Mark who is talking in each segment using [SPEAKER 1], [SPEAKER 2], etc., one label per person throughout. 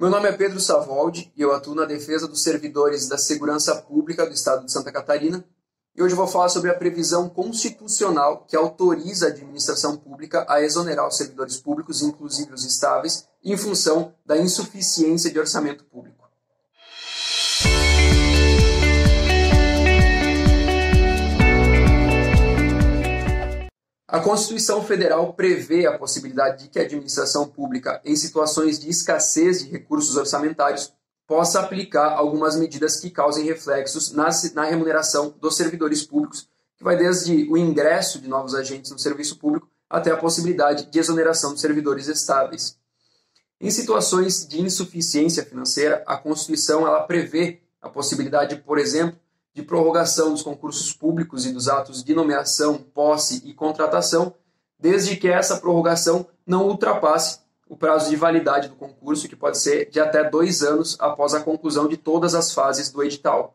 [SPEAKER 1] Meu nome é Pedro Savoldi e eu atuo na defesa dos servidores da segurança pública do estado de Santa Catarina. E hoje eu vou falar sobre a previsão constitucional que autoriza a administração pública a exonerar os servidores públicos, inclusive os estáveis, em função da insuficiência de orçamento público. A Constituição Federal prevê a possibilidade de que a administração pública, em situações de escassez de recursos orçamentários, possa aplicar algumas medidas que causem reflexos na, remuneração dos servidores públicos, que vai desde o ingresso de novos agentes no serviço público até a possibilidade de exoneração de servidores estáveis. Em situações de insuficiência financeira, a Constituição ela prevê a possibilidade, por exemplo, de prorrogação dos concursos públicos e dos atos de nomeação, posse e contratação, desde que essa prorrogação não ultrapasse o prazo de validade do concurso, que pode ser de até dois anos após a conclusão de todas as fases do edital.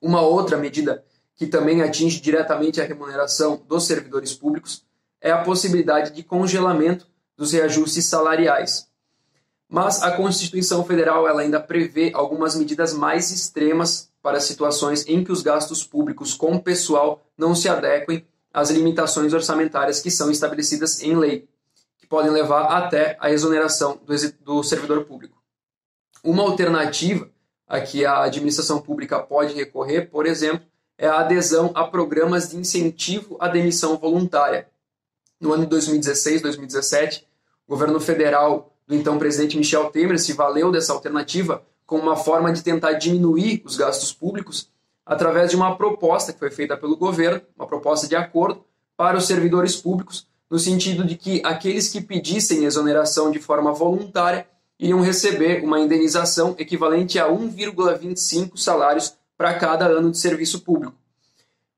[SPEAKER 1] Uma outra medida que também atinge diretamente a remuneração dos servidores públicos é a possibilidade de congelamento dos reajustes salariais. Mas a Constituição Federal ela ainda prevê algumas medidas mais extremas para situações em que os gastos públicos com pessoal não se adequem às limitações orçamentárias que são estabelecidas em lei, que podem levar até a exoneração do, do servidor público. Uma alternativa a que a administração pública pode recorrer, por exemplo, é a adesão a programas de incentivo à demissão voluntária. No ano de 2016, 2017, o governo federal do então presidente Michel Temer se valeu dessa alternativa como uma forma de tentar diminuir os gastos públicos através de uma proposta que foi feita pelo governo, uma proposta de acordo para os servidores públicos, no sentido de que aqueles que pedissem exoneração de forma voluntária iriam receber uma indenização equivalente a 1,25 salários para cada ano de serviço público.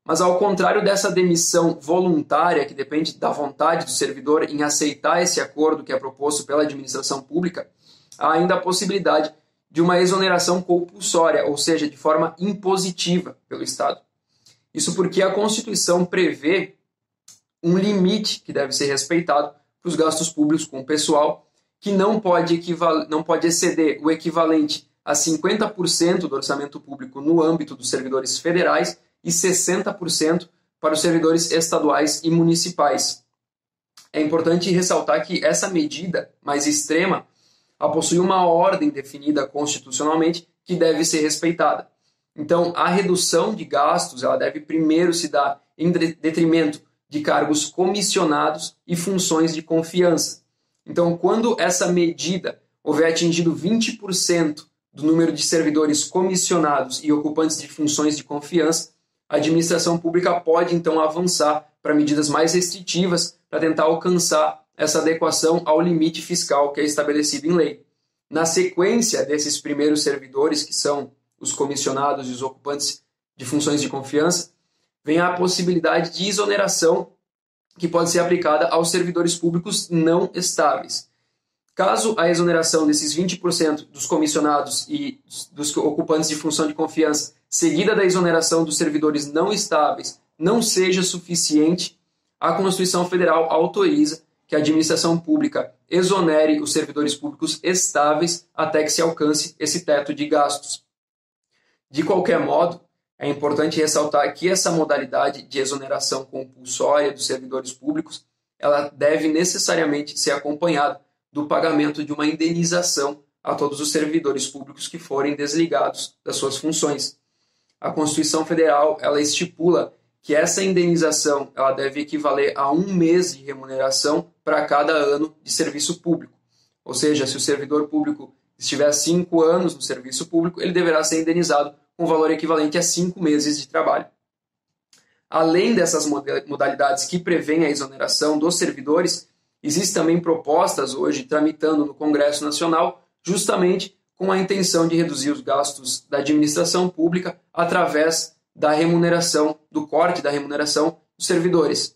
[SPEAKER 1] Mas ao contrário dessa demissão voluntária, que depende da vontade do servidor em aceitar esse acordo que é proposto pela administração pública, há ainda a possibilidade de uma exoneração compulsória, ou seja, de forma impositiva pelo Estado. Isso porque a Constituição prevê um limite que deve ser respeitado para os gastos públicos com o pessoal, que não pode, não pode exceder o equivalente a 50% do orçamento público no âmbito dos servidores federais e 60% para os servidores estaduais e municipais. É importante ressaltar que essa medida mais extrema ela possui uma ordem definida constitucionalmente que deve ser respeitada. Então, a redução de gastos ela deve primeiro se dar em detrimento de cargos comissionados e funções de confiança. Então, quando essa medida houver atingido 20% do número de servidores comissionados e ocupantes de funções de confiança, a administração pública pode então avançar para medidas mais restritivas para tentar alcançar essa adequação ao limite fiscal que é estabelecido em lei. Na sequência desses primeiros servidores, que são os comissionados e os ocupantes de funções de confiança, vem a possibilidade de exoneração que pode ser aplicada aos servidores públicos não estáveis. Caso a exoneração desses 20% dos comissionados e dos ocupantes de função de confiança, seguida da exoneração dos servidores não estáveis, não seja suficiente, a Constituição Federal autoriza que a administração pública exonere os servidores públicos estáveis até que se alcance esse teto de gastos. De qualquer modo, é importante ressaltar que essa modalidade de exoneração compulsória dos servidores públicos, ela deve necessariamente ser acompanhada do pagamento de uma indenização a todos os servidores públicos que forem desligados das suas funções. A Constituição Federal, ela estipula que essa indenização ela deve equivaler a um mês de remuneração para cada ano de serviço público. Ou seja, se o servidor público estiver cinco anos no serviço público, ele deverá ser indenizado com valor equivalente a cinco meses de trabalho. Além dessas modalidades que prevêem a exoneração dos servidores, existem também propostas hoje tramitando no Congresso Nacional, justamente com a intenção de reduzir os gastos da administração pública através da remuneração, do corte da remuneração dos servidores.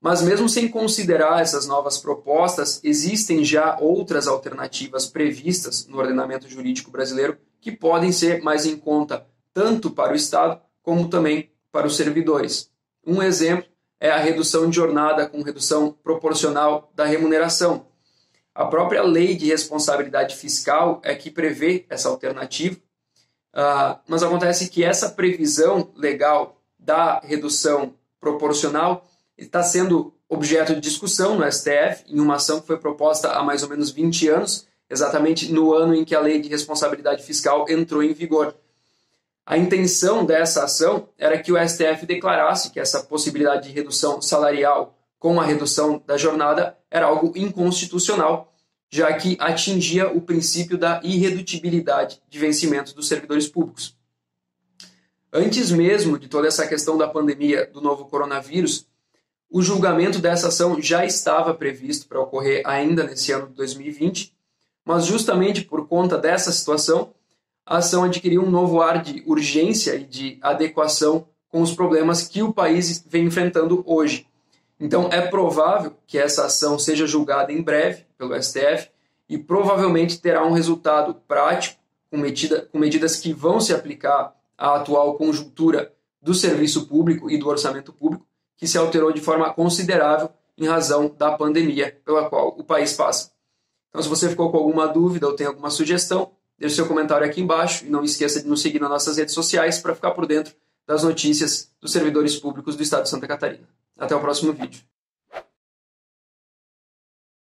[SPEAKER 1] Mas, mesmo sem considerar essas novas propostas, existem já outras alternativas previstas no ordenamento jurídico brasileiro que podem ser mais em conta tanto para o Estado como também para os servidores. Um exemplo é a redução de jornada com redução proporcional da remuneração. A própria lei de responsabilidade fiscal é que prevê essa alternativa, uh, mas acontece que essa previsão legal da redução proporcional está sendo objeto de discussão no STF, em uma ação que foi proposta há mais ou menos 20 anos, exatamente no ano em que a lei de responsabilidade fiscal entrou em vigor. A intenção dessa ação era que o STF declarasse que essa possibilidade de redução salarial com a redução da jornada era algo inconstitucional, já que atingia o princípio da irredutibilidade de vencimento dos servidores públicos. Antes mesmo de toda essa questão da pandemia do novo coronavírus, o julgamento dessa ação já estava previsto para ocorrer ainda nesse ano de 2020, mas justamente por conta dessa situação, a ação adquiriu um novo ar de urgência e de adequação com os problemas que o país vem enfrentando hoje. Então, é provável que essa ação seja julgada em breve pelo STF e provavelmente terá um resultado prático, com, medida, com medidas que vão se aplicar à atual conjuntura do serviço público e do orçamento público, que se alterou de forma considerável em razão da pandemia pela qual o país passa. Então, se você ficou com alguma dúvida ou tem alguma sugestão, deixe seu comentário aqui embaixo e não esqueça de nos seguir nas nossas redes sociais para ficar por dentro das notícias dos servidores públicos do Estado de Santa Catarina. Até o próximo vídeo.